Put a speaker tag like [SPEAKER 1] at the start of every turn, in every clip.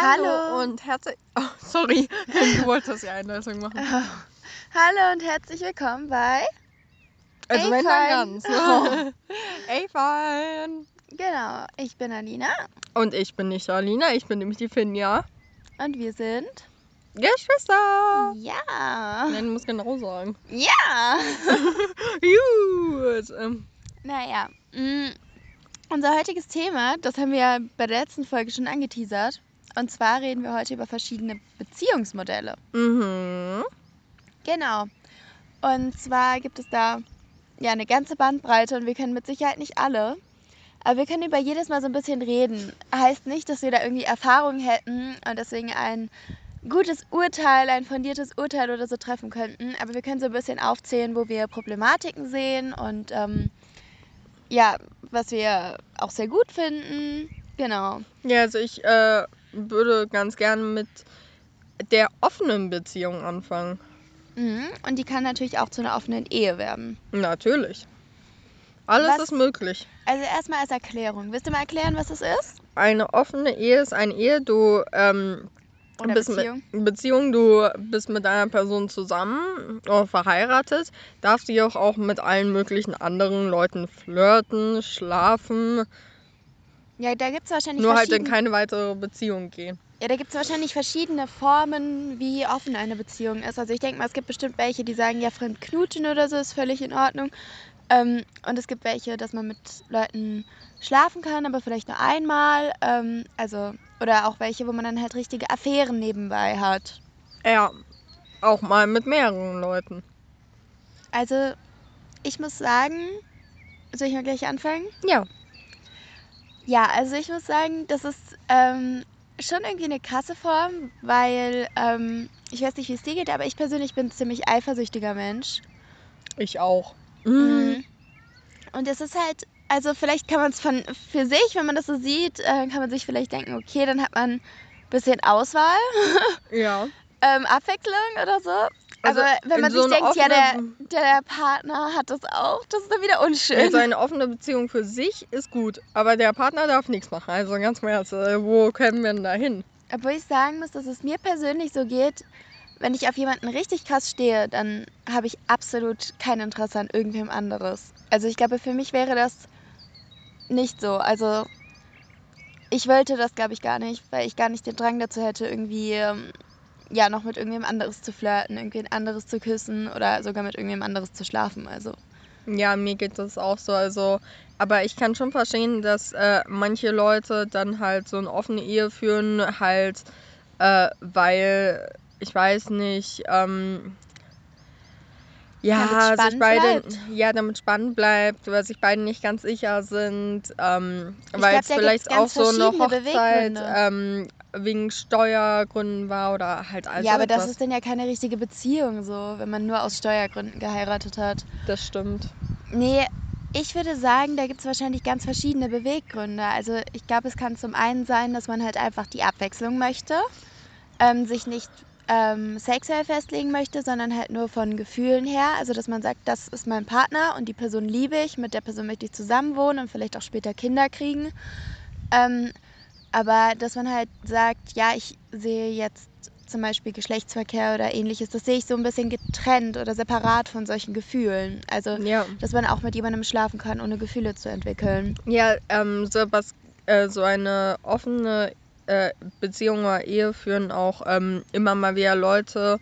[SPEAKER 1] Hallo, und herzlich. Oh, sorry, du wolltest ja Einleitung machen.
[SPEAKER 2] Hallo und herzlich willkommen bei.
[SPEAKER 1] Also, wenn dann ganz.
[SPEAKER 2] Oh.
[SPEAKER 1] Ey, fein.
[SPEAKER 2] Genau, ich bin Alina
[SPEAKER 1] Und ich bin nicht Alina, ich bin nämlich die Finja.
[SPEAKER 2] und wir sind.
[SPEAKER 1] Geschwister.
[SPEAKER 2] Ja!
[SPEAKER 1] Nein, du musst genau sagen.
[SPEAKER 2] Ja!
[SPEAKER 1] Gut. Ähm,
[SPEAKER 2] Naja, mh, unser heutiges Thema, das haben wir ja bei der letzten Folge schon angeteasert. Und zwar reden wir heute über verschiedene Beziehungsmodelle.
[SPEAKER 1] Mhm.
[SPEAKER 2] Genau. Und zwar gibt es da ja eine ganze Bandbreite und wir können mit Sicherheit nicht alle. Aber wir können über jedes Mal so ein bisschen reden. Heißt nicht, dass wir da irgendwie Erfahrung hätten und deswegen ein gutes Urteil, ein fundiertes Urteil oder so treffen könnten. Aber wir können so ein bisschen aufzählen, wo wir Problematiken sehen und ähm, ja, was wir auch sehr gut finden. Genau.
[SPEAKER 1] Ja, also ich äh, würde ganz gerne mit der offenen Beziehung anfangen.
[SPEAKER 2] Mhm. Und die kann natürlich auch zu einer offenen Ehe werden.
[SPEAKER 1] Natürlich. Alles
[SPEAKER 2] Was-
[SPEAKER 1] ist möglich.
[SPEAKER 2] Also erstmal als Erklärung. Willst du mal erklären, was das ist?
[SPEAKER 1] Eine offene Ehe ist eine Ehe, du ähm,
[SPEAKER 2] Oder
[SPEAKER 1] bist
[SPEAKER 2] Beziehung?
[SPEAKER 1] Mit, Beziehung, du bist mit einer Person zusammen oder verheiratet, darfst du auch, auch mit allen möglichen anderen Leuten flirten, schlafen,
[SPEAKER 2] Ja, da gibt es wahrscheinlich
[SPEAKER 1] nur halt in
[SPEAKER 2] verschiedene...
[SPEAKER 1] keine weitere Beziehung gehen.
[SPEAKER 2] Ja, da gibt es wahrscheinlich verschiedene Formen, wie offen eine Beziehung ist. Also ich denke mal, es gibt bestimmt welche, die sagen, ja, fremd knutschen oder so ist völlig in Ordnung. Ähm, und es gibt welche, dass man mit Leuten schlafen kann, aber vielleicht nur einmal. Ähm, also, oder auch welche, wo man dann halt richtige Affären nebenbei hat.
[SPEAKER 1] Ja, auch mal mit mehreren Leuten.
[SPEAKER 2] Also, ich muss sagen, soll ich mal gleich anfangen?
[SPEAKER 1] Ja.
[SPEAKER 2] Ja, also ich muss sagen, das ist ähm, schon irgendwie eine krasse Form, weil ähm, ich weiß nicht, wie es dir geht, aber ich persönlich bin ein ziemlich eifersüchtiger Mensch.
[SPEAKER 1] Ich auch.
[SPEAKER 2] Mhm. Und es ist halt, also vielleicht kann man es von für sich, wenn man das so sieht, äh, kann man sich vielleicht denken, okay, dann hat man ein bisschen Auswahl,
[SPEAKER 1] Ja.
[SPEAKER 2] ähm, Abwechslung oder so.
[SPEAKER 1] Also
[SPEAKER 2] aber wenn man
[SPEAKER 1] so
[SPEAKER 2] sich denkt, ja, der, der Partner hat das auch, das ist dann wieder unschön.
[SPEAKER 1] Also eine offene Beziehung für sich ist gut, aber der Partner darf nichts machen. Also ganz im Ernst, äh, wo können wir denn da hin?
[SPEAKER 2] Obwohl ich sagen muss, dass es mir persönlich so geht, wenn ich auf jemanden richtig krass stehe, dann habe ich absolut kein Interesse an irgendwem anderes. Also ich glaube, für mich wäre das nicht so. Also ich wollte das, glaube ich, gar nicht, weil ich gar nicht den Drang dazu hätte, irgendwie ähm, ja noch mit irgendwem anderes zu flirten, irgendwen anderes zu küssen oder sogar mit irgendwem anderes zu schlafen. Also
[SPEAKER 1] Ja, mir geht das auch so. Also, aber ich kann schon verstehen, dass äh, manche Leute dann halt so eine offene Ehe führen, halt, äh, weil ich weiß nicht, ähm, ja, sich beide,
[SPEAKER 2] bleibt.
[SPEAKER 1] ja, damit spannend bleibt, weil sich beide nicht ganz sicher sind, ähm, weil es vielleicht auch so eine Hochzeit ähm, wegen Steuergründen war oder halt also
[SPEAKER 2] ja, aber das
[SPEAKER 1] etwas.
[SPEAKER 2] ist dann ja keine richtige Beziehung so, wenn man nur aus Steuergründen geheiratet hat.
[SPEAKER 1] das stimmt.
[SPEAKER 2] Nee, ich würde sagen, da gibt es wahrscheinlich ganz verschiedene Beweggründe. Also ich glaube, es kann zum einen sein, dass man halt einfach die Abwechslung möchte, ähm, sich nicht ähm, sexuell festlegen möchte, sondern halt nur von Gefühlen her. Also dass man sagt, das ist mein Partner und die Person liebe ich, mit der Person möchte ich zusammenwohnen und vielleicht auch später Kinder kriegen. Ähm, aber dass man halt sagt, ja, ich sehe jetzt zum Beispiel Geschlechtsverkehr oder ähnliches, das sehe ich so ein bisschen getrennt oder separat von solchen Gefühlen. Also
[SPEAKER 1] Ja.
[SPEAKER 2] dass man auch mit jemandem schlafen kann, ohne Gefühle zu entwickeln.
[SPEAKER 1] Ja, ähm, so, was, äh, so eine offene äh, Beziehung oder Ehe führen auch ähm, immer mal wieder Leute,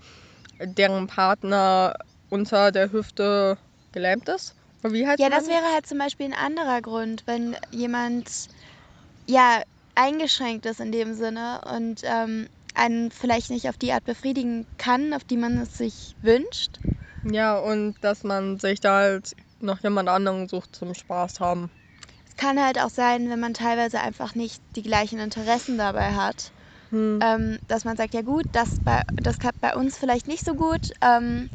[SPEAKER 1] deren Partner unter der Hüfte gelähmt ist. Wie heißt
[SPEAKER 2] Ja, das wäre halt zum Beispiel ein anderer Grund, wenn jemand ja eingeschränkt ist in dem Sinne und ähm, einen vielleicht nicht auf die Art befriedigen kann, auf die man es sich wünscht.
[SPEAKER 1] Ja, und dass man sich da halt noch jemand anderen sucht zum Spaß haben.
[SPEAKER 2] Es kann halt auch sein, wenn man teilweise einfach nicht die gleichen Interessen dabei hat,
[SPEAKER 1] Hm.
[SPEAKER 2] ähm, dass man sagt, ja gut, das, bei, das klappt bei uns vielleicht nicht so gut, ähm,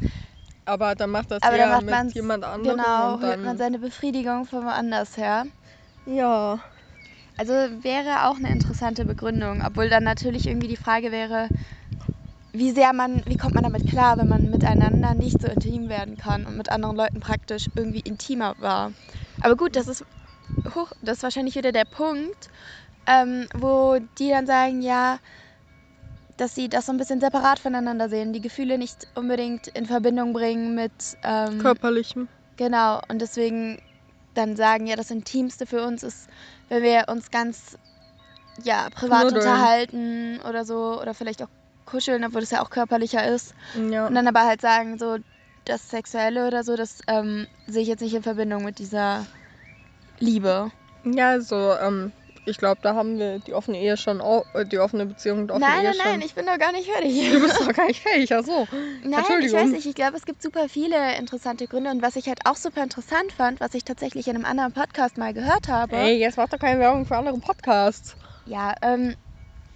[SPEAKER 1] Aber dann macht das
[SPEAKER 2] aber
[SPEAKER 1] eher
[SPEAKER 2] dann macht
[SPEAKER 1] mit
[SPEAKER 2] man
[SPEAKER 1] jemand anderem.
[SPEAKER 2] genau, holt
[SPEAKER 1] dann,
[SPEAKER 2] man seine Befriedigung von woanders her.
[SPEAKER 1] ja.
[SPEAKER 2] Also wäre auch eine interessante Begründung, obwohl dann natürlich irgendwie die Frage wäre, wie sehr man, wie kommt man damit klar, wenn man miteinander nicht so intim werden kann und mit anderen Leuten praktisch irgendwie intimer war. Aber gut, das ist, hoch, das ist wahrscheinlich wieder der Punkt, ähm, wo die dann sagen, ja, dass sie das so ein bisschen separat voneinander sehen, die Gefühle nicht unbedingt in Verbindung bringen mit ähm,
[SPEAKER 1] Körperlichem.
[SPEAKER 2] Genau, und deswegen dann sagen, ja, das Intimste für uns ist, wenn wir uns ganz ja, privat
[SPEAKER 1] Knuddeln.
[SPEAKER 2] unterhalten oder so, oder vielleicht auch kuscheln, obwohl das ja auch körperlicher ist.
[SPEAKER 1] Ja.
[SPEAKER 2] Und dann aber halt sagen, so das Sexuelle oder so, das ähm, sehe ich jetzt nicht in Verbindung mit dieser Liebe.
[SPEAKER 1] Ja, also, ähm, ich glaube, da haben wir die offene Ehe schon, au- äh, die offene Beziehung und offene
[SPEAKER 2] nein,
[SPEAKER 1] Ehe
[SPEAKER 2] nein, nein,
[SPEAKER 1] schon.
[SPEAKER 2] ich bin doch gar nicht fertig.
[SPEAKER 1] Du bist doch gar nicht fähig, ach so.
[SPEAKER 2] Nein, ich weiß nicht. Ich glaube, es gibt super viele interessante Gründe. Und was ich halt auch super interessant fand, was ich tatsächlich in einem anderen Podcast mal gehört habe.
[SPEAKER 1] Ey, jetzt mach doch keine Werbung für andere Podcasts.
[SPEAKER 2] Ja, ähm,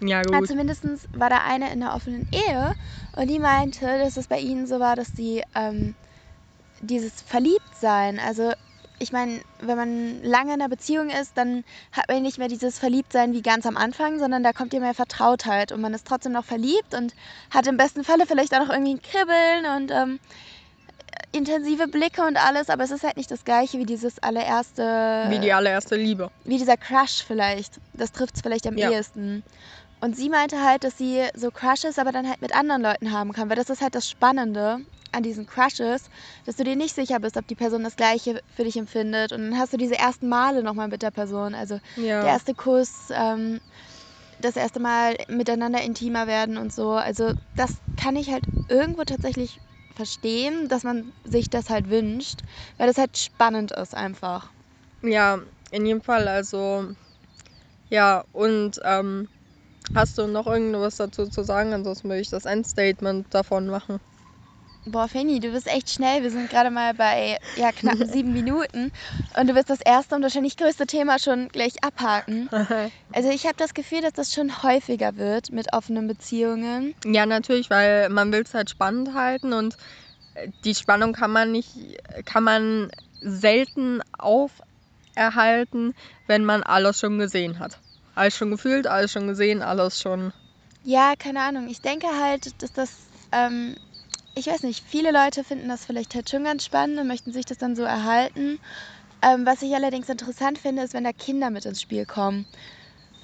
[SPEAKER 1] Ja, gut.
[SPEAKER 2] zumindest war da eine in einer offenen Ehe und die meinte, dass es bei ihnen so war, dass sie ähm, dieses Verliebtsein, also ich meine, wenn man lange in einer Beziehung ist, dann hat man nicht mehr dieses Verliebtsein wie ganz am Anfang, sondern da kommt ihr mehr Vertrautheit und man ist trotzdem noch verliebt und hat im besten Falle vielleicht auch noch irgendwie ein Kribbeln und ähm, intensive Blicke und alles, aber es ist halt nicht das gleiche wie dieses allererste
[SPEAKER 1] Wie die allererste Liebe.
[SPEAKER 2] wie dieser Crush vielleicht. Das trifft es vielleicht am
[SPEAKER 1] Ja.
[SPEAKER 2] ehesten. Und sie meinte halt, dass sie so Crushes aber dann halt mit anderen Leuten haben kann, weil das ist halt das Spannende an diesen Crushes, dass du dir nicht sicher bist, ob die Person das Gleiche für dich empfindet. Und dann hast du diese ersten Male nochmal mit der Person. Also
[SPEAKER 1] Ja.
[SPEAKER 2] der erste Kuss, ähm, das erste Mal miteinander intimer werden und so. Also das kann ich halt irgendwo tatsächlich verstehen, dass man sich das halt wünscht, weil das halt spannend ist einfach.
[SPEAKER 1] Ja, in jedem Fall. Also, ja, und ähm, hast du noch irgendwas dazu zu sagen? Ansonsten würde ich das Endstatement davon machen.
[SPEAKER 2] Boah, Fanny, du bist echt schnell. Wir sind gerade mal bei ja, knappen sieben Minuten und du wirst das erste und wahrscheinlich größte Thema schon gleich abhaken. Also ich habe das Gefühl, dass das schon häufiger wird mit offenen Beziehungen.
[SPEAKER 1] ja, natürlich, weil man will es halt spannend halten und äh, die Spannung kann man nicht, kann man selten auferhalten, wenn man alles schon gesehen hat. Alles schon gefühlt, alles schon gesehen, alles schon.
[SPEAKER 2] Ja, keine Ahnung. Ich denke halt, dass das, ähm, ich weiß nicht, viele Leute finden das vielleicht halt schon ganz spannend und möchten sich das dann so erhalten. Ähm, was ich allerdings interessant finde, ist, wenn da Kinder mit ins Spiel kommen.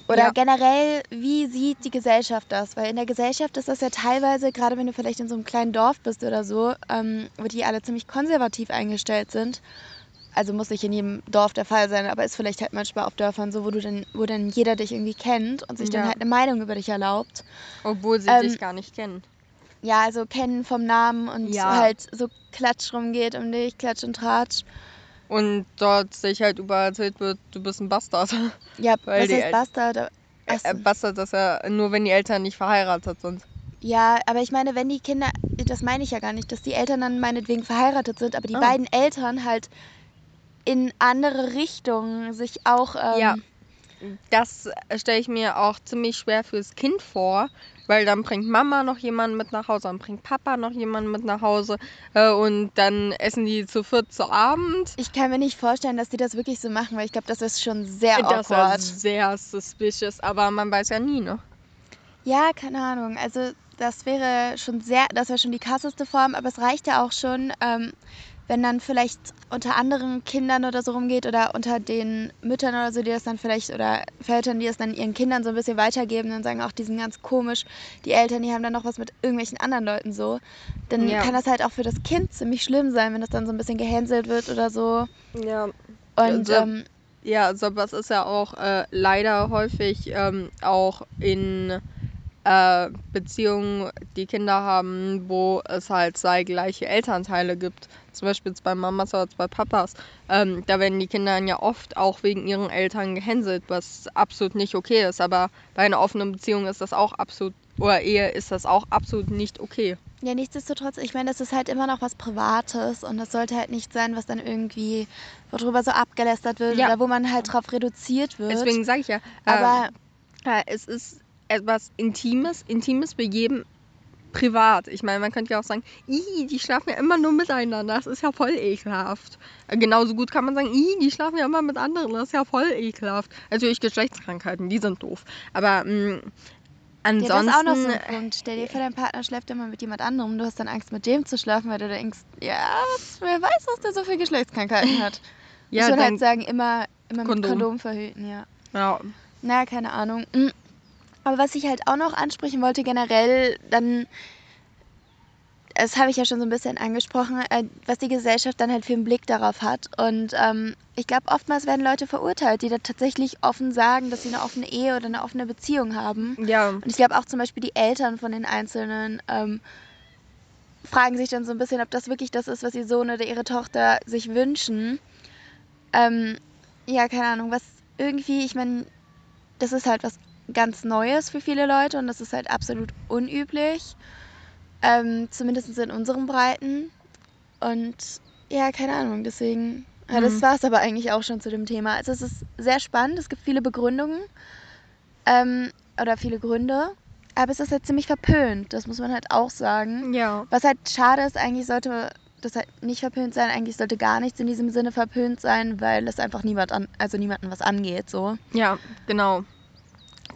[SPEAKER 2] Oder
[SPEAKER 1] Ja.
[SPEAKER 2] generell, wie sieht die Gesellschaft das? Weil in der Gesellschaft ist das ja teilweise, gerade wenn du vielleicht in so einem kleinen Dorf bist oder so, ähm, wo die alle ziemlich konservativ eingestellt sind. Also muss nicht in jedem Dorf der Fall sein, aber ist vielleicht halt manchmal auf Dörfern so, wo du dann, wo dann jeder dich irgendwie kennt und sich dann
[SPEAKER 1] Ja.
[SPEAKER 2] halt eine Meinung über dich erlaubt.
[SPEAKER 1] Obwohl sie
[SPEAKER 2] Ähm,
[SPEAKER 1] dich gar nicht kennen.
[SPEAKER 2] Ja, also kennen vom Namen und
[SPEAKER 1] Ja.
[SPEAKER 2] halt so Klatsch rumgeht um dich, Klatsch und Tratsch.
[SPEAKER 1] Und dort sich halt überall erzählt wird, du bist ein Bastard.
[SPEAKER 2] Ja,
[SPEAKER 1] Weil
[SPEAKER 2] was heißt
[SPEAKER 1] El-
[SPEAKER 2] Bastard? Ach so.
[SPEAKER 1] Äh, Bastard ist ja nur, wenn die Eltern nicht verheiratet sind.
[SPEAKER 2] Ja, aber ich meine, wenn die Kinder, das meine ich ja gar nicht, dass die Eltern dann meinetwegen verheiratet sind, aber die
[SPEAKER 1] Ah.
[SPEAKER 2] beiden Eltern halt in andere Richtungen sich auch. Ähm,
[SPEAKER 1] Ja. Das stelle ich mir auch ziemlich schwer fürs Kind vor, weil dann bringt Mama noch jemanden mit nach Hause, dann bringt Papa noch jemanden mit nach Hause äh, und dann essen die zu viert zu Abend.
[SPEAKER 2] Ich kann mir nicht vorstellen, dass die das wirklich so machen, weil ich glaube, das ist schon sehr
[SPEAKER 1] Das ist
[SPEAKER 2] awkward.
[SPEAKER 1] sehr suspicious, aber man weiß ja nie, ne?
[SPEAKER 2] Ja, keine Ahnung. Also das wäre schon sehr, das wäre schon die krasseste Form, aber es reicht ja auch schon, ähm, wenn dann vielleicht unter anderen Kindern oder so rumgeht oder unter den Müttern oder so, die das dann vielleicht oder Vätern, die das dann ihren Kindern so ein bisschen weitergeben und sagen, auch die sind ganz komisch, die Eltern, die haben dann noch was mit irgendwelchen anderen Leuten so, dann
[SPEAKER 1] Ja.
[SPEAKER 2] kann das halt auch für das Kind ziemlich schlimm sein, wenn das dann so ein bisschen gehänselt wird oder so.
[SPEAKER 1] Ja.
[SPEAKER 2] Und
[SPEAKER 1] Also,
[SPEAKER 2] ähm,
[SPEAKER 1] Ja, sowas ist ja auch äh, leider häufig ähm, auch in äh, Beziehungen, die Kinder haben, wo es halt zwei gleiche Elternteile gibt. Zum Beispiel zwei Mamas oder zwei Papas. Ähm, da werden die Kinder dann ja oft auch wegen ihren Eltern gehänselt, was absolut nicht okay ist. Aber bei einer offenen Beziehung ist das auch absolut, oder Ehe ist das auch absolut nicht okay.
[SPEAKER 2] Ja, nichtsdestotrotz, ich meine, das ist halt immer noch was Privates und das sollte halt nicht sein, was dann irgendwie, worüber so abgelästert wird
[SPEAKER 1] Ja.
[SPEAKER 2] oder wo man halt drauf reduziert wird.
[SPEAKER 1] Deswegen sage ich ja,
[SPEAKER 2] Aber
[SPEAKER 1] ähm, äh, es ist etwas Intimes, Intimes für jeden privat. Ich meine, man könnte ja auch sagen, "Ih, die schlafen ja immer nur miteinander, das ist ja voll ekelhaft. Äh, Genauso gut kann man sagen, "Ih, die schlafen ja immer mit anderen, das ist ja voll ekelhaft. Natürlich Geschlechtskrankheiten, die sind doof. Aber mh,
[SPEAKER 2] ja,
[SPEAKER 1] ansonsten,
[SPEAKER 2] das ist auch noch so ein Punkt. Stell dir vor, dein Partner schläft immer mit jemand anderem. Du hast dann Angst, mit dem zu schlafen, weil du denkst, ja, wer weiß, was der so für Geschlechtskrankheiten hat.
[SPEAKER 1] ja,
[SPEAKER 2] ich würde halt sagen, immer, immer mit
[SPEAKER 1] Kondom.
[SPEAKER 2] Kondom verhüten, ja.
[SPEAKER 1] ja,
[SPEAKER 2] Na, keine Ahnung. Mm. Aber was ich halt auch noch ansprechen wollte, generell, dann, das habe ich ja schon so ein bisschen angesprochen, äh, was die Gesellschaft dann halt für einen Blick darauf hat. Und ähm, ich glaube, oftmals werden Leute verurteilt, die da tatsächlich offen sagen, dass sie eine offene Ehe oder eine offene Beziehung haben.
[SPEAKER 1] Ja.
[SPEAKER 2] Und ich glaube auch zum Beispiel die Eltern von den Einzelnen ähm, fragen sich dann so ein bisschen, ob das wirklich das ist, was ihr Sohn oder ihre Tochter sich wünschen. Ähm, ja, keine Ahnung, was irgendwie, ich meine, das ist halt was ganz Neues für viele Leute und das ist halt absolut unüblich. Ähm, zumindest in unseren Breiten. Und ja, keine Ahnung, deswegen. Ja, das
[SPEAKER 1] Mhm.
[SPEAKER 2] war es aber eigentlich auch schon zu dem Thema. Also es ist sehr spannend, es gibt viele Begründungen ähm, oder viele Gründe, aber es ist halt ziemlich verpönt, das muss man halt auch sagen.
[SPEAKER 1] Ja.
[SPEAKER 2] Was halt schade ist, eigentlich sollte das halt nicht verpönt sein, eigentlich sollte gar nichts in diesem Sinne verpönt sein, weil es einfach niemand an, also niemanden was angeht, so.
[SPEAKER 1] Ja, genau.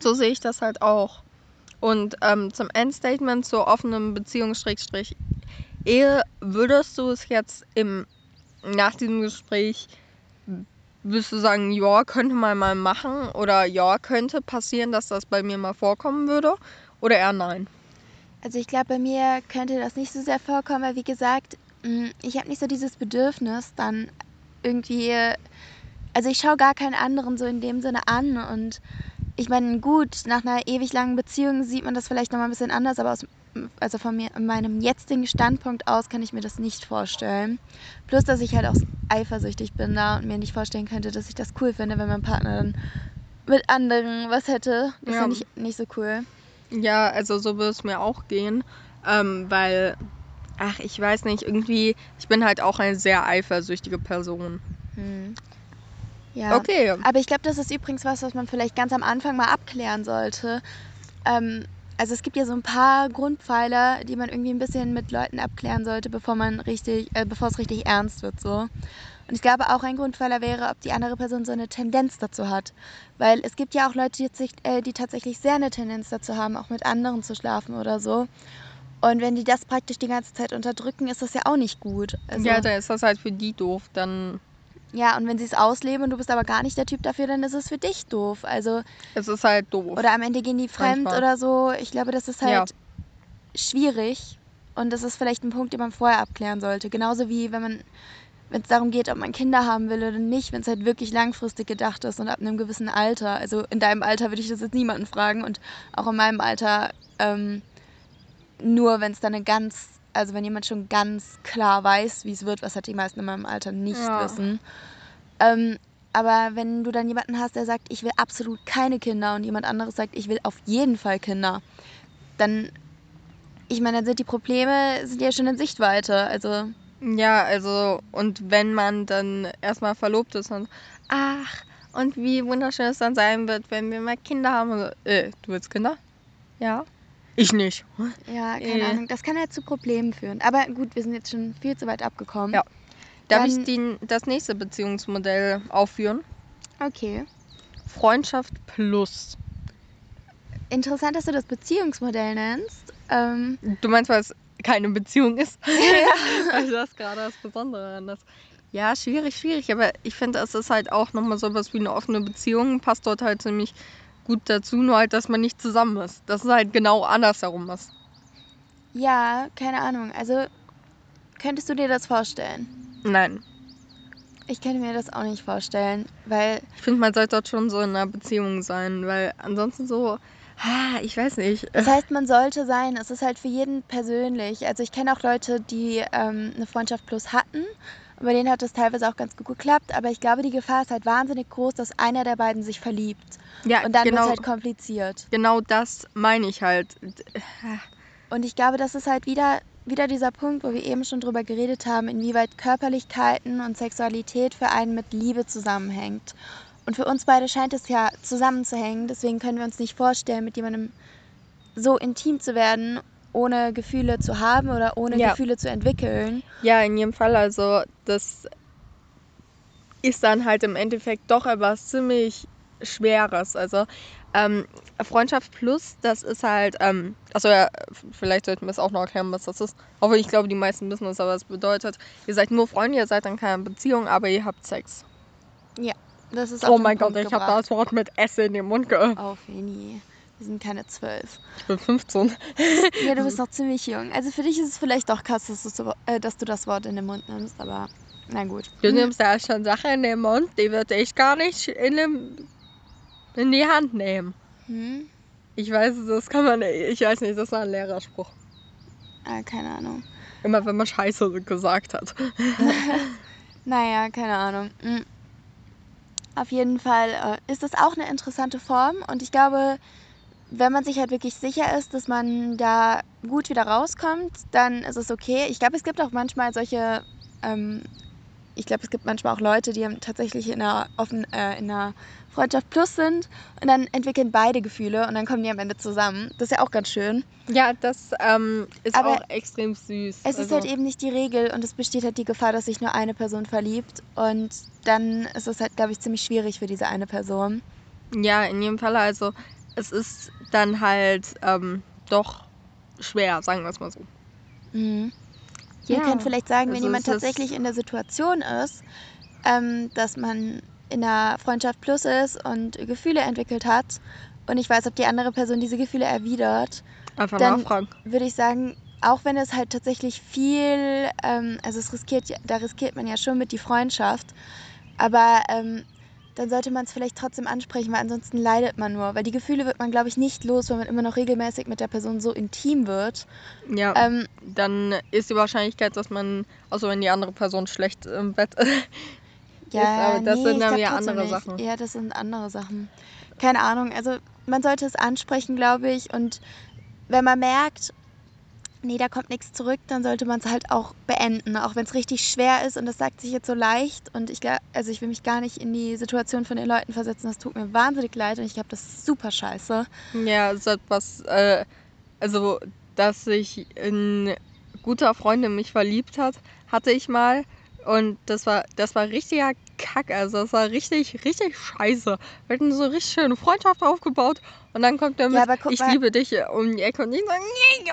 [SPEAKER 1] So sehe ich das halt auch. Und ähm, zum Endstatement zur offenen Beziehung Schrägstrich Ehe, würdest du es jetzt im nach diesem Gespräch würdest du sagen, ja, könnte man mal machen oder ja, könnte passieren, dass das bei mir mal vorkommen würde oder eher nein?
[SPEAKER 2] Also ich glaube, bei mir könnte das nicht so sehr vorkommen, weil wie gesagt, mh, ich habe nicht so dieses Bedürfnis, dann irgendwie, also ich schaue gar keinen anderen so in dem Sinne an und ich meine, gut, nach einer ewig langen Beziehung sieht man das vielleicht nochmal ein bisschen anders, aber aus, also von mir, meinem jetzigen Standpunkt aus kann ich mir das nicht vorstellen. Plus, dass ich halt auch eifersüchtig bin da und mir nicht vorstellen könnte, dass ich das cool finde, wenn mein Partner dann mit anderen was hätte. Das
[SPEAKER 1] Ja.
[SPEAKER 2] finde ich nicht so cool.
[SPEAKER 1] Ja, also so würde es mir auch gehen, ähm, weil, ach, ich weiß nicht, irgendwie, ich bin halt auch eine sehr eifersüchtige Person.
[SPEAKER 2] Hm. Ja.
[SPEAKER 1] Okay,
[SPEAKER 2] Aber ich glaube, das ist übrigens was, was man vielleicht ganz am Anfang mal abklären sollte. Ähm, also es gibt ja so ein paar Grundpfeiler, die man irgendwie ein bisschen mit Leuten abklären sollte, bevor man richtig, äh, bevor es richtig ernst wird so. Und ich glaube auch ein Grundpfeiler wäre, ob die andere Person so eine Tendenz dazu hat. Weil es gibt ja auch Leute, die, sich, äh, die tatsächlich sehr eine Tendenz dazu haben, auch mit anderen zu schlafen oder so. Und wenn die das praktisch die ganze Zeit unterdrücken, ist das ja auch nicht gut. Also,
[SPEAKER 1] ja, dann ist das halt für die doof, dann
[SPEAKER 2] ja, und wenn sie es ausleben und du bist aber gar nicht der Typ dafür, dann ist es für dich doof. Also
[SPEAKER 1] ist es halt doof.
[SPEAKER 2] Oder am Ende gehen die fremd
[SPEAKER 1] Manchmal.
[SPEAKER 2] oder so. Ich glaube, das ist halt
[SPEAKER 1] Ja.
[SPEAKER 2] schwierig. Und das ist vielleicht ein Punkt, den man vorher abklären sollte. Genauso wie wenn man, wenn es darum geht, ob man Kinder haben will oder nicht, wenn es halt wirklich langfristig gedacht ist und ab einem gewissen Alter. Also in deinem Alter würde ich das jetzt niemanden fragen und auch in meinem Alter ähm, nur, wenn es dann eine ganz, also wenn jemand schon ganz klar weiß, wie es wird, was halt die meisten in meinem Alter nicht
[SPEAKER 1] Ja.
[SPEAKER 2] wissen. Ähm, aber wenn du dann jemanden hast, der sagt, ich will absolut keine Kinder und jemand anderes sagt, ich will auf jeden Fall Kinder, dann, ich meine, dann sind die Probleme sind ja schon in Sichtweite. Also,
[SPEAKER 1] Ja, also, und wenn man dann erstmal verlobt ist und, ach, und wie wunderschön es dann sein wird, wenn wir mal Kinder haben. Und so, äh, du willst Kinder? Ja. Ich nicht.
[SPEAKER 2] ja, keine
[SPEAKER 1] Äh.
[SPEAKER 2] Ahnung, das kann halt zu Problemen führen. Aber gut, wir sind jetzt schon viel zu weit abgekommen.
[SPEAKER 1] Ja. Darf ich
[SPEAKER 2] Dann-
[SPEAKER 1] die, das nächste Beziehungsmodell aufführen?
[SPEAKER 2] Okay.
[SPEAKER 1] Freundschaft plus.
[SPEAKER 2] Interessant, dass du das Beziehungsmodell nennst. Ähm,
[SPEAKER 1] Du meinst, weil es keine Beziehung ist? also das ist gerade das Besondere an das. Ja, schwierig, schwierig. Aber ich finde, es ist halt auch nochmal sowas wie eine offene Beziehung. Passt dort halt ziemlich gut dazu, nur halt, dass man nicht zusammen ist. Dass es halt genau andersherum ist.
[SPEAKER 2] ja, keine Ahnung. Also, könntest du dir das vorstellen?
[SPEAKER 1] Nein.
[SPEAKER 2] Ich könnte mir das auch nicht vorstellen, weil
[SPEAKER 1] Ich finde, man sollte dort schon so in einer Beziehung sein, weil ansonsten so, ah, ich weiß nicht.
[SPEAKER 2] Das heißt, man sollte sein. Es ist halt für jeden persönlich. Also ich kenne auch Leute, die ähm, eine Freundschaft plus hatten. Und bei denen hat das teilweise auch ganz gut geklappt. Aber ich glaube, die Gefahr ist halt wahnsinnig groß, dass einer der beiden sich verliebt.
[SPEAKER 1] Ja,
[SPEAKER 2] Und dann wird
[SPEAKER 1] genau,
[SPEAKER 2] es halt kompliziert.
[SPEAKER 1] genau das meine ich halt.
[SPEAKER 2] Und ich glaube, das ist halt wieder, wieder dieser Punkt, wo wir eben schon drüber geredet haben, inwieweit Körperlichkeiten und Sexualität für einen mit Liebe zusammenhängt. Und für uns beide scheint es ja zusammenzuhängen. Deswegen können wir uns nicht vorstellen, mit jemandem so intim zu werden, ohne Gefühle zu haben oder ohne
[SPEAKER 1] Ja.
[SPEAKER 2] Gefühle zu entwickeln.
[SPEAKER 1] Ja, in jedem Fall. Also, das ist dann halt im Endeffekt doch etwas ziemlich Schweres. Also, ähm, Freundschaft plus, das ist halt, ähm, also ja, vielleicht sollten wir es auch noch erklären, was das ist. Auch wenn ich glaube, die meisten wissen es, aber es bedeutet, ihr seid nur Freunde, ihr seid in keiner Beziehung, aber ihr habt Sex.
[SPEAKER 2] Das ist auf
[SPEAKER 1] Oh mein
[SPEAKER 2] Punkt
[SPEAKER 1] Gott, ich habe das Wort mit S in den Mund ge...
[SPEAKER 2] Auf Feni. Wir Wir sind keine zwölf.
[SPEAKER 1] Ich bin 15.
[SPEAKER 2] Ja, du bist noch ziemlich jung. Also für dich ist es vielleicht doch krass, dass, so- äh, dass du das Wort in den Mund nimmst, aber na gut.
[SPEAKER 1] Du nimmst da schon Sachen in den Mund, die würde ich gar nicht in, dem, in die Hand nehmen.
[SPEAKER 2] Hm?
[SPEAKER 1] Ich weiß, das kann man, ich weiß nicht, das war ein Lehrerspruch.
[SPEAKER 2] Ah, keine Ahnung.
[SPEAKER 1] Immer wenn man Scheiße gesagt hat.
[SPEAKER 2] Naja, keine Ahnung. Hm. Auf jeden Fall äh, ist das auch eine interessante Form und ich glaube, wenn man sich halt wirklich sicher ist, dass man da gut wieder rauskommt, dann ist es okay. Ich glaube, es gibt auch manchmal solche, ähm, ich glaube, es gibt manchmal auch Leute, die tatsächlich in einer, offen, äh, in einer Freundschaft plus sind und dann entwickeln beide Gefühle und dann kommen die am Ende zusammen. Das ist ja auch ganz schön.
[SPEAKER 1] Ja, das ähm, ist
[SPEAKER 2] Aber
[SPEAKER 1] auch extrem süß.
[SPEAKER 2] Es ist
[SPEAKER 1] Also,
[SPEAKER 2] halt eben nicht die Regel und es besteht halt die Gefahr, dass sich nur eine Person verliebt und dann ist es halt, glaube ich, ziemlich schwierig für diese eine Person.
[SPEAKER 1] Ja, in jedem Fall, also es ist dann halt ähm, doch schwer, sagen wir es mal so.
[SPEAKER 2] Mhm. Ihr
[SPEAKER 1] Ja,
[SPEAKER 2] könnt vielleicht sagen, wenn
[SPEAKER 1] also
[SPEAKER 2] jemand tatsächlich in der Situation ist, ähm, dass man in einer Freundschaft plus ist und Gefühle entwickelt hat und ich weiß, ob die andere Person diese Gefühle erwidert,
[SPEAKER 1] Einfach
[SPEAKER 2] Dann-
[SPEAKER 1] nachfragen.
[SPEAKER 2] würde ich sagen, auch wenn es halt tatsächlich viel, ähm, also es riskiert, da riskiert man ja schon mit die Freundschaft, aber ähm, dann sollte man es vielleicht trotzdem ansprechen, weil ansonsten leidet man nur, weil die Gefühle wird man, glaube ich, nicht los, wenn man immer noch regelmäßig mit der Person so intim wird.
[SPEAKER 1] Ja,
[SPEAKER 2] Ähm,
[SPEAKER 1] dann ist die Wahrscheinlichkeit, dass man, außer wenn die andere Person schlecht im Bett ist,
[SPEAKER 2] Ja,
[SPEAKER 1] aber das
[SPEAKER 2] nee,
[SPEAKER 1] sind dann ja andere
[SPEAKER 2] nicht.
[SPEAKER 1] Sachen.
[SPEAKER 2] Ja, das sind andere Sachen. Keine Ahnung, also man sollte es ansprechen, glaube ich. Und wenn man merkt, nee, da kommt nichts zurück, dann sollte man es halt auch beenden. Auch wenn es richtig schwer ist und das sagt sich jetzt so leicht. Und ich also ich will mich gar nicht in die Situation von den Leuten versetzen. Das tut mir wahnsinnig leid und ich glaube, das ist super scheiße.
[SPEAKER 1] Ja, es ist etwas, äh, also, dass sich ein guter Freund in mich verliebt hat, hatte ich mal. Und das war, das war richtiger Kack. Also, das war richtig, richtig scheiße. Wir hatten so richtig schöne Freundschaft aufgebaut. Und dann kommt er mit,
[SPEAKER 2] Ja,
[SPEAKER 1] ich
[SPEAKER 2] mal-
[SPEAKER 1] liebe dich um die Ecke. Und ich sage, nee,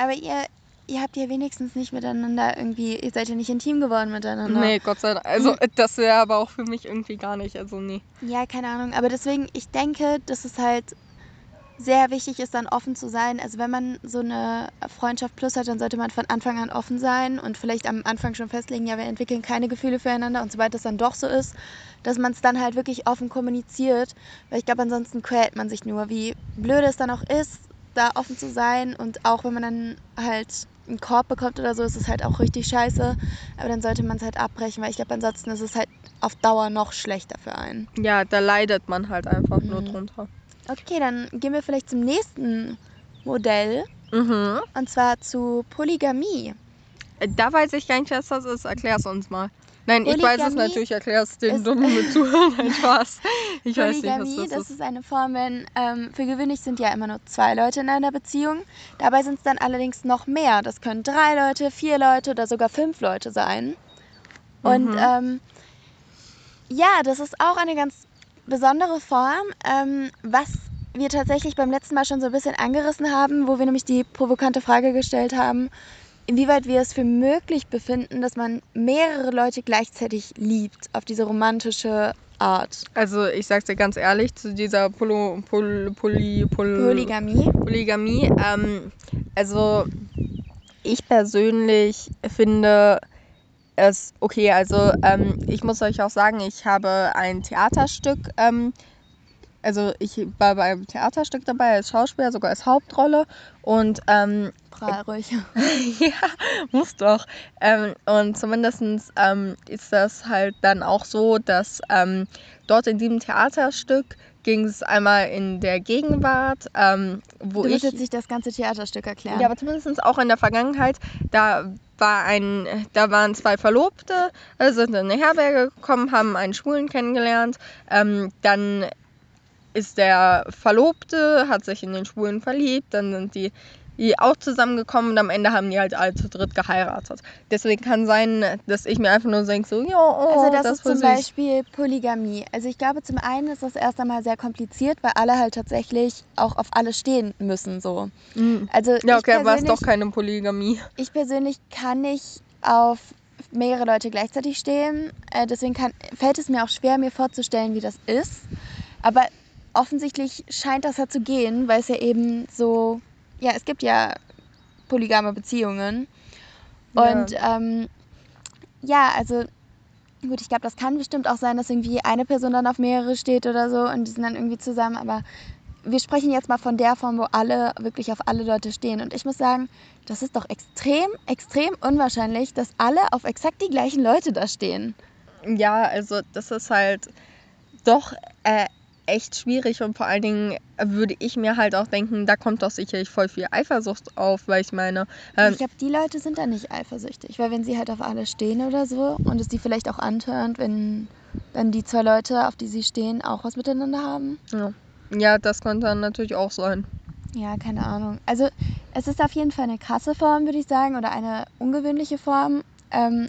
[SPEAKER 2] Aber ihr, ihr habt ja wenigstens nicht miteinander irgendwie, ihr seid ja nicht intim geworden miteinander.
[SPEAKER 1] nee, Gott sei Dank. Also, das wäre aber auch für mich irgendwie gar nicht. Also, nee.
[SPEAKER 2] Ja, keine Ahnung. Aber deswegen, ich denke, dass es halt sehr wichtig ist, dann offen zu sein. Also wenn man so eine Freundschaft plus hat, dann sollte man von Anfang an offen sein und vielleicht am Anfang schon festlegen, ja, wir entwickeln keine Gefühle füreinander und sobald das dann doch so ist, dass man es dann halt wirklich offen kommuniziert. Weil ich glaube, ansonsten quält man sich nur. Wie blöd es dann auch ist, da offen zu sein und auch wenn man dann halt einen Korb bekommt oder so, ist es halt auch richtig scheiße. Aber dann sollte man es halt abbrechen, weil ich glaube, ansonsten ist es halt auf Dauer noch schlechter für einen.
[SPEAKER 1] Ja, da leidet man halt einfach nur
[SPEAKER 2] Mhm.
[SPEAKER 1] drunter.
[SPEAKER 2] Okay, dann gehen wir vielleicht zum nächsten Modell
[SPEAKER 1] Mhm.
[SPEAKER 2] und zwar zu Polygamie.
[SPEAKER 1] Äh, Da weiß ich gar nicht, was das ist. Erklär's uns mal. Nein, ich weiß es natürlich. Erklär's den Dummen mit Zuhören. Nein, Spaß. Ich weiß nicht, was das,
[SPEAKER 2] das
[SPEAKER 1] ist.
[SPEAKER 2] ist eine Form, wenn ähm, für gewöhnlich sind ja immer nur zwei Leute in einer Beziehung. Dabei sind es dann allerdings noch mehr. Das können drei Leute, vier Leute oder sogar fünf Leute sein. Und
[SPEAKER 1] Mhm.
[SPEAKER 2] ähm, ja, das ist auch eine ganz besondere Form, ähm, was wir tatsächlich beim letzten Mal schon so ein bisschen angerissen haben, wo wir nämlich die provokante Frage gestellt haben, inwieweit wir es für möglich befinden, dass man mehrere Leute gleichzeitig liebt, auf diese romantische Art.
[SPEAKER 1] Also, ich sag's dir ganz ehrlich, zu dieser Polo, Pol, Poly, Pol,
[SPEAKER 2] Polygamie.
[SPEAKER 1] Polygamie. Ähm, also, ich persönlich finde es okay. Also, ähm, ich muss euch auch sagen, ich habe ein Theaterstück, ähm, also ich war bei einem Theaterstück dabei als Schauspieler, sogar als Hauptrolle. Und ähm,
[SPEAKER 2] Prahl ruhig.
[SPEAKER 1] ja, muss doch. Ähm, und zumindest ähm, ist das halt dann auch so, dass ähm, dort in diesem Theaterstück ging es einmal in der Gegenwart, ähm, wo
[SPEAKER 2] Du
[SPEAKER 1] ich.
[SPEAKER 2] musst jetzt nicht das ganze Theaterstück erklären.
[SPEAKER 1] Ja, aber zumindest auch in der Vergangenheit, da war ein, da waren zwei Verlobte, äh, sind in eine Herberge gekommen, haben einen Schwulen kennengelernt. Ähm, dann ist der Verlobte, hat sich in den Schwulen verliebt, dann sind die, die auch zusammengekommen und am Ende haben die halt alle zu dritt geheiratet. Deswegen kann sein, dass ich mir einfach nur denke, so, ja, oh,
[SPEAKER 2] also das,
[SPEAKER 1] das
[SPEAKER 2] ist zum. Beispiel Polygamie. Also ich glaube, zum einen ist das erst einmal sehr kompliziert, weil alle halt tatsächlich auch auf alle stehen müssen. So.
[SPEAKER 1] Mhm.
[SPEAKER 2] Also
[SPEAKER 1] Ja, okay, war es doch keine Polygamie.
[SPEAKER 2] ich persönlich kann nicht auf mehrere Leute gleichzeitig stehen. Äh, deswegen kann, fällt es mir auch schwer, mir vorzustellen, wie das ist. Aber offensichtlich scheint das ja zu gehen, weil es ja eben so, ja, es gibt ja polygame Beziehungen. Und ja, ähm, ja also gut, ich glaube, das kann bestimmt auch sein, dass irgendwie eine Person dann auf mehrere steht oder so und die sind dann irgendwie zusammen, aber wir sprechen jetzt mal von der Form, wo alle wirklich auf alle Leute stehen. Und ich muss sagen, das ist doch extrem, extrem unwahrscheinlich, dass alle auf exakt die gleichen Leute da stehen.
[SPEAKER 1] Ja, also das ist halt doch äh, echt schwierig und vor allen Dingen würde ich mir halt auch denken, da kommt doch sicherlich voll viel Eifersucht auf, weil ich meine.
[SPEAKER 2] Ähm, ich glaube, die Leute sind da nicht eifersüchtig, weil wenn sie halt auf alle stehen oder so und es die vielleicht auch antönt, wenn dann die zwei Leute, auf die sie stehen, auch was miteinander haben.
[SPEAKER 1] Ja. Ja, das könnte dann natürlich auch sein.
[SPEAKER 2] Ja, keine Ahnung. Also es ist auf jeden Fall eine krasse Form, würde ich sagen, oder eine ungewöhnliche Form. Ähm,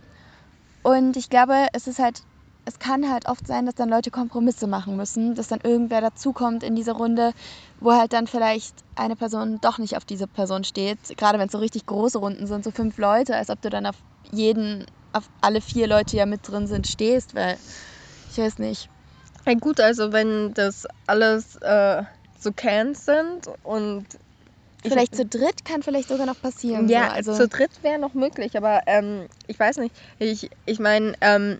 [SPEAKER 2] und ich glaube, es ist halt, es kann halt oft sein, dass dann Leute Kompromisse machen müssen, dass dann irgendwer dazukommt in diese Runde, wo halt dann vielleicht eine Person doch nicht auf diese Person steht. Gerade wenn es so richtig große Runden sind, so fünf Leute, als ob du dann auf jeden, auf alle vier Leute, die ja mit drin sind, stehst, weil ich weiß nicht.
[SPEAKER 1] Ja, gut, also wenn das alles äh, so Cans sind und.
[SPEAKER 2] Vielleicht zu dritt kann vielleicht sogar noch passieren.
[SPEAKER 1] Ja, so. also zu dritt wäre noch möglich, aber ähm, ich weiß nicht. Ich, ich meine, ähm,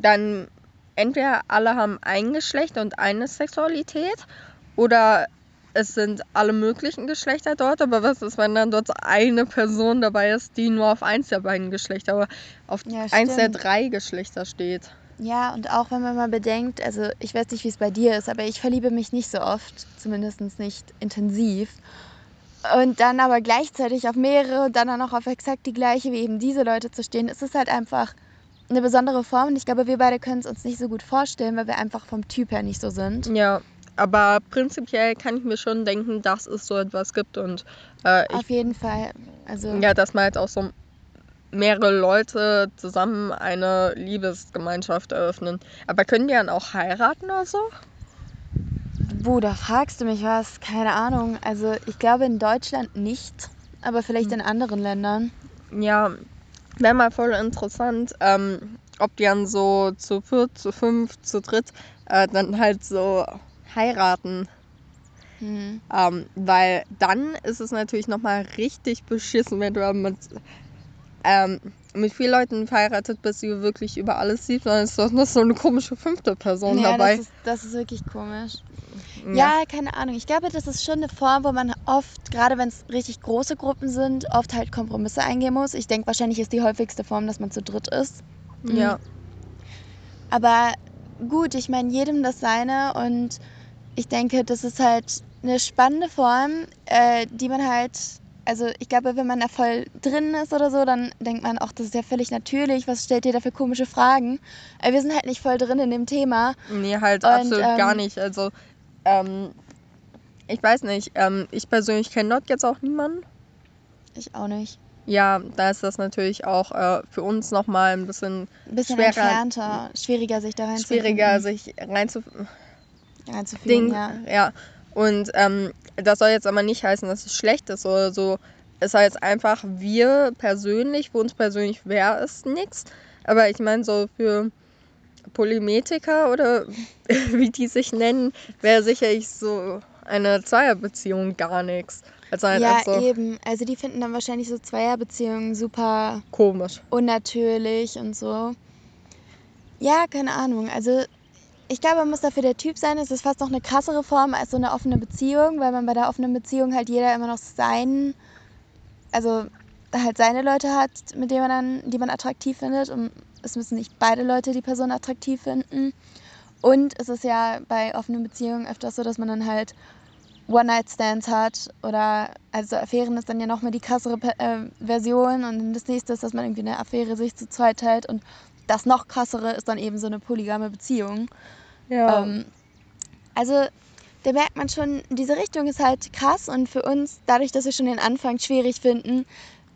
[SPEAKER 1] dann entweder alle haben ein Geschlecht und eine Sexualität oder es sind alle möglichen Geschlechter dort, aber was ist, wenn dann dort eine Person dabei ist, die nur auf eins der beiden Geschlechter, aber auf ja, eins der drei Geschlechter steht?
[SPEAKER 2] Ja, und auch wenn man mal bedenkt, also ich weiß nicht, wie es bei dir ist, aber ich verliebe mich nicht so oft, zumindest nicht intensiv. Und dann aber gleichzeitig auf mehrere und dann auch noch auf exakt die gleiche wie eben diese Leute zu stehen, ist es halt einfach eine besondere Form. Und ich glaube, wir beide können es uns nicht so gut vorstellen, weil wir einfach vom Typ her nicht so sind.
[SPEAKER 1] Ja, aber prinzipiell kann ich mir schon denken, dass es so etwas gibt und
[SPEAKER 2] äh, auf jeden Fall. Also
[SPEAKER 1] ja, dass man halt auch so mehrere Leute zusammen eine Liebesgemeinschaft eröffnen. Aber können die dann auch heiraten oder so?
[SPEAKER 2] Wo, da fragst du mich was? Keine Ahnung. Also ich glaube in Deutschland nicht, aber vielleicht hm. in anderen Ländern.
[SPEAKER 1] Ja, wäre mal voll interessant, ähm, ob die dann so zu viert, zu fünf, zu dritt äh, dann halt so heiraten. Hm. Ähm, weil dann ist es natürlich nochmal richtig beschissen, wenn du mit ähm, mit vielen Leuten verheiratet bist, die du wirklich über alles siehst, dann ist doch noch so eine komische fünfte Person ja, dabei.
[SPEAKER 2] Das ist, das ist wirklich komisch. Ja. ja. keine Ahnung. Ich glaube, das ist schon eine Form, wo man oft, gerade wenn es richtig große Gruppen sind, oft halt Kompromisse eingehen muss. Ich denke, wahrscheinlich ist die häufigste Form, dass man zu dritt ist.
[SPEAKER 1] Mhm. Ja.
[SPEAKER 2] Aber gut, ich meine, jedem das seine und ich denke, das ist halt eine spannende Form, äh, die man halt also ich glaube, wenn man da voll drin ist oder so, dann denkt man, ach, das ist ja völlig natürlich, was stellt ihr da für komische Fragen? Aber wir sind halt nicht voll drin in dem Thema.
[SPEAKER 1] Nee, halt Und, absolut ähm, gar nicht. Also, ähm, ich weiß nicht, ähm, ich persönlich kenne dort jetzt auch niemanden.
[SPEAKER 2] Ich auch nicht.
[SPEAKER 1] Ja, da ist das natürlich auch äh, für uns nochmal ein bisschen,
[SPEAKER 2] ein bisschen schwerer, entfernter, schwieriger sich da reinzufühlen.
[SPEAKER 1] Schwieriger sich reinzuf
[SPEAKER 2] reinzufühlen, ja.
[SPEAKER 1] ja. Und ähm, das soll jetzt aber nicht heißen, dass es schlecht ist oder so. Es heißt einfach, wir persönlich, für uns persönlich wäre es nichts. Aber ich meine, so für Polymetiker oder wie die sich nennen, wäre sicherlich so eine Zweierbeziehung gar nichts.
[SPEAKER 2] Also halt ja, so eben. Also die finden dann wahrscheinlich so Zweierbeziehungen super
[SPEAKER 1] komisch.
[SPEAKER 2] Unnatürlich und so. Ja, keine Ahnung. Also ich glaube, man muss dafür der Typ sein. Es ist fast noch eine krassere Form als so eine offene Beziehung, weil man bei der offenen Beziehung halt jeder immer noch seinen, also halt seine Leute hat, mit denen man dann, die man attraktiv findet. Und es müssen nicht beide Leute die Person attraktiv finden. Und es ist ja bei offenen Beziehungen öfters so, dass man dann halt One-Night-Stands hat oder also Affären ist dann ja nochmal die krassere äh, Version und das nächste ist, dass man irgendwie eine Affäre sich zu zweit teilt und das noch krassere ist dann eben so eine polygame Beziehung.
[SPEAKER 1] Ja. Ähm,
[SPEAKER 2] also da merkt man schon, diese Richtung ist halt krass und für uns, dadurch, dass wir schon den Anfang schwierig finden,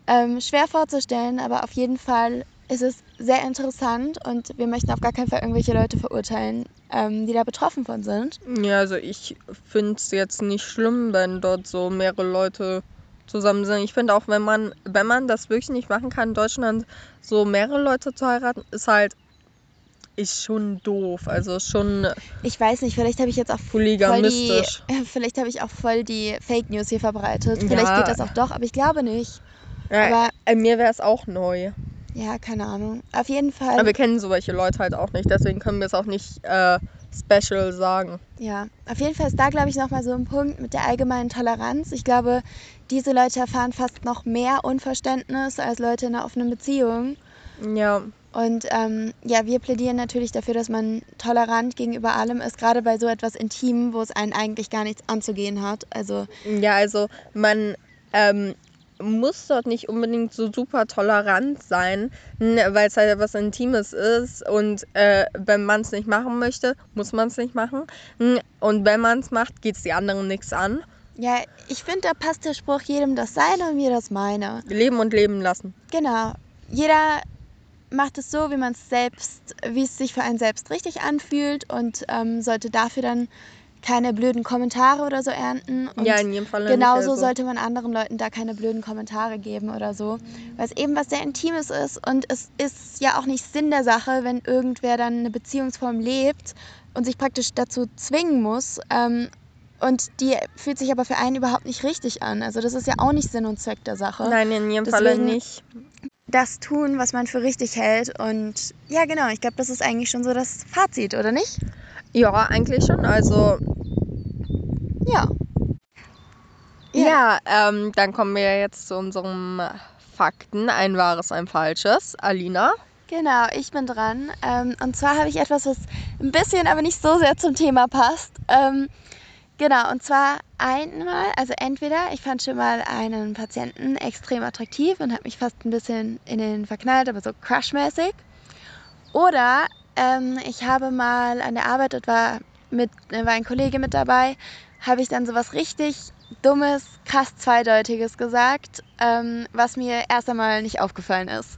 [SPEAKER 2] ähm, schwer vorzustellen, aber auf jeden Fall ist es sehr interessant und wir möchten auf gar keinen Fall irgendwelche Leute verurteilen, ähm, die da betroffen von sind.
[SPEAKER 1] Ja, also ich finde es jetzt nicht schlimm, wenn dort so mehrere Leute zusammen sind. Ich finde auch, wenn man, wenn man das wirklich nicht machen kann, in Deutschland so mehrere Leute zu heiraten, ist halt ist schon doof. Also schon
[SPEAKER 2] Ich weiß nicht, vielleicht habe ich jetzt auch voll die,
[SPEAKER 1] polygamistisch.
[SPEAKER 2] vielleicht habe ich auch voll die Fake News hier verbreitet. Vielleicht
[SPEAKER 1] Ja.
[SPEAKER 2] geht das auch doch, aber ich glaube nicht.
[SPEAKER 1] Ja,
[SPEAKER 2] Aber
[SPEAKER 1] äh, mir wäre es auch neu.
[SPEAKER 2] Ja, keine Ahnung. Auf jeden Fall.
[SPEAKER 1] Aber wir kennen solche Leute halt auch nicht, deswegen können wir es auch nicht äh, special sagen.
[SPEAKER 2] Ja, auf jeden Fall ist da, glaube ich, nochmal so ein Punkt mit der allgemeinen Toleranz. Ich glaube, diese Leute erfahren fast noch mehr Unverständnis als Leute in einer offenen Beziehung.
[SPEAKER 1] Ja,
[SPEAKER 2] Und ähm, ja, wir plädieren natürlich dafür, dass man tolerant gegenüber allem ist, gerade bei so etwas Intimem, wo es einen eigentlich gar nichts anzugehen hat. Also,
[SPEAKER 1] ja, also man ähm, muss dort nicht unbedingt so super tolerant sein, weil es halt was Intimes ist und äh, wenn man es nicht machen möchte, muss man es nicht machen. Und wenn man es macht, geht es die anderen nichts an.
[SPEAKER 2] ja, ich finde, da passt der Spruch jedem das Seine und mir das Meine.
[SPEAKER 1] Leben und leben lassen.
[SPEAKER 2] Genau. Jeder macht es so, wie man es selbst, wie es sich für einen selbst richtig anfühlt und ähm, sollte dafür dann keine blöden Kommentare oder so ernten. Und
[SPEAKER 1] ja, in jedem Fall.
[SPEAKER 2] genauso
[SPEAKER 1] nicht, also.
[SPEAKER 2] sollte man anderen Leuten da keine blöden Kommentare geben oder so, weil es eben was sehr Intimes ist und es ist ja auch nicht Sinn der Sache, wenn irgendwer dann eine Beziehungsform lebt und sich praktisch dazu zwingen muss. Ähm, und die fühlt sich aber für einen überhaupt nicht richtig an. Also das ist ja auch nicht Sinn und Zweck der Sache
[SPEAKER 1] Nein, in jedem Fall
[SPEAKER 2] Deswegen-
[SPEAKER 1] nicht.
[SPEAKER 2] das tun, was man für richtig hält. Und ja, genau, ich glaube, das ist eigentlich schon so das Fazit, oder nicht?
[SPEAKER 1] Ja, eigentlich schon. Also,
[SPEAKER 2] Ja.
[SPEAKER 1] ja, ähm, dann kommen wir jetzt zu unserem Fakten. Ein wahres, ein falsches. Alina.
[SPEAKER 2] Genau, ich bin dran. Ähm, und zwar habe ich etwas, was ein bisschen, aber nicht so sehr zum Thema passt. Ähm, genau, und zwar einmal, also entweder ich fand schon mal einen Patienten extrem attraktiv und habe mich fast ein bisschen in den verknallt, aber so crushmäßig. Oder ähm, ich habe mal an der Arbeit, war, mit, war ein Kollege mit dabei, habe ich dann sowas richtig Dummes, krass Zweideutiges gesagt, ähm, was mir erst einmal nicht aufgefallen ist.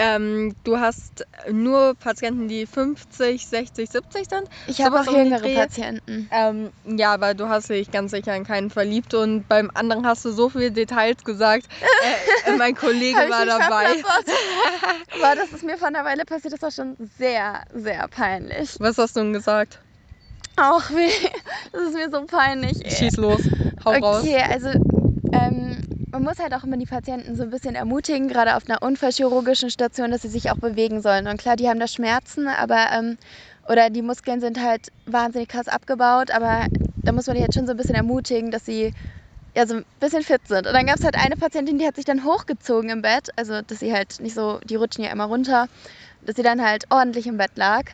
[SPEAKER 1] Ähm, du hast nur Patienten, die 50, 60, 70 sind.
[SPEAKER 2] Ich habe auch jüngere? Patienten.
[SPEAKER 1] Ähm, ja, aber du hast dich ganz sicher in keinen verliebt und beim anderen hast du so viele Details gesagt. Äh, mein Kollege war dabei.
[SPEAKER 2] Aber das ist mir vor einer Weile passiert, das war schon sehr, sehr peinlich.
[SPEAKER 1] Was hast du denn gesagt?
[SPEAKER 2] Auch weh. Das ist mir so peinlich. ey.
[SPEAKER 1] Schieß los, hau raus.
[SPEAKER 2] Okay, also ähm, man muss halt auch immer die Patienten so ein bisschen ermutigen, gerade auf einer unfallchirurgischen Station, dass sie sich auch bewegen sollen. Und klar, die haben da Schmerzen, aber ähm, oder die Muskeln sind halt wahnsinnig krass abgebaut, aber da muss man die halt schon so ein bisschen ermutigen, dass sie ja so ein bisschen fit sind. Und dann gab es halt eine Patientin, die hat sich dann hochgezogen im Bett, also dass sie halt nicht so, die rutschen ja immer runter, dass sie dann halt ordentlich im Bett lag.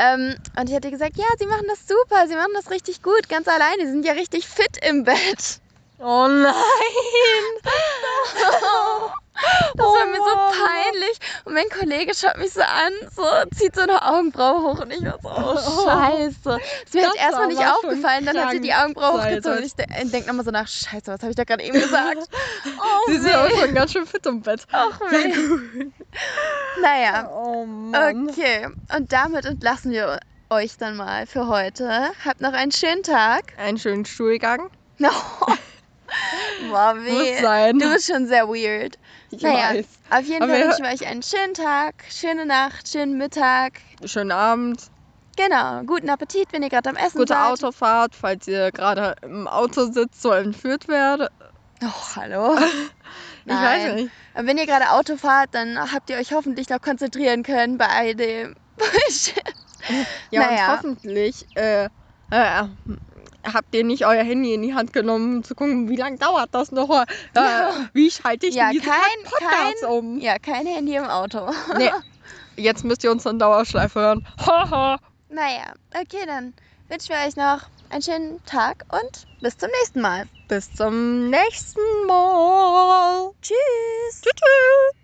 [SPEAKER 2] Ähm, und ich hatte gesagt, ja, sie machen das super, sie machen das richtig gut, ganz alleine, sie sind ja richtig fit im Bett.
[SPEAKER 1] Oh nein!
[SPEAKER 2] Das
[SPEAKER 1] Oh
[SPEAKER 2] war mir so peinlich. Und mein Kollege schaut mich so an, so zieht so eine Augenbraue hoch und ich war so, oh Scheiße. Ist mir
[SPEAKER 1] Das
[SPEAKER 2] halt erstmal nicht aufgefallen, dann hat sie die Augenbraue hochgezogen und ich de denke nochmal so nach, Scheiße, was habe ich da gerade eben gesagt? Oh,
[SPEAKER 1] Sie sind aber
[SPEAKER 2] weh.
[SPEAKER 1] schon ganz schön fit im Bett.
[SPEAKER 2] Ach, weh. Naja,
[SPEAKER 1] Oh Mann.
[SPEAKER 2] okay. Und damit entlassen wir euch dann mal für heute. Habt noch einen schönen Tag.
[SPEAKER 1] Einen schönen Stuhlgang.
[SPEAKER 2] No. Boah,
[SPEAKER 1] Muss sein.
[SPEAKER 2] Du bist schon sehr weird.
[SPEAKER 1] Ich
[SPEAKER 2] naja,
[SPEAKER 1] weiß.
[SPEAKER 2] auf jeden
[SPEAKER 1] Aber
[SPEAKER 2] Fall wünschen wir euch einen schönen Tag, schöne Nacht, schönen Mittag.
[SPEAKER 1] Schönen Abend.
[SPEAKER 2] Genau, guten Appetit, wenn ihr gerade am Essen
[SPEAKER 1] Gute
[SPEAKER 2] seid.
[SPEAKER 1] Autofahrt, falls ihr gerade im Auto sitzt, so entführt werdet.
[SPEAKER 2] Oh, hallo.
[SPEAKER 1] Ich weiß nicht.
[SPEAKER 2] Und wenn ihr gerade Auto fahrt, dann habt ihr euch hoffentlich noch konzentrieren können bei all dem Bullshit.
[SPEAKER 1] Ja,
[SPEAKER 2] Naja.
[SPEAKER 1] und hoffentlich äh, äh, habt ihr nicht euer Handy in die Hand genommen, um zu gucken, wie lange dauert das noch? Äh, wie schalte ich
[SPEAKER 2] Ja,
[SPEAKER 1] denn diese
[SPEAKER 2] kein-
[SPEAKER 1] Podcasts
[SPEAKER 2] kein-
[SPEAKER 1] um?
[SPEAKER 2] Ja, kein Handy im Auto.
[SPEAKER 1] Nee, jetzt müsst ihr uns in Dauerschleife hören. Haha.
[SPEAKER 2] Naja, okay, dann wünschen wir euch noch einen schönen Tag und bis zum nächsten Mal.
[SPEAKER 1] Bis zum nächsten Mal.
[SPEAKER 2] Tschüss.
[SPEAKER 1] Tschüss. tschüss.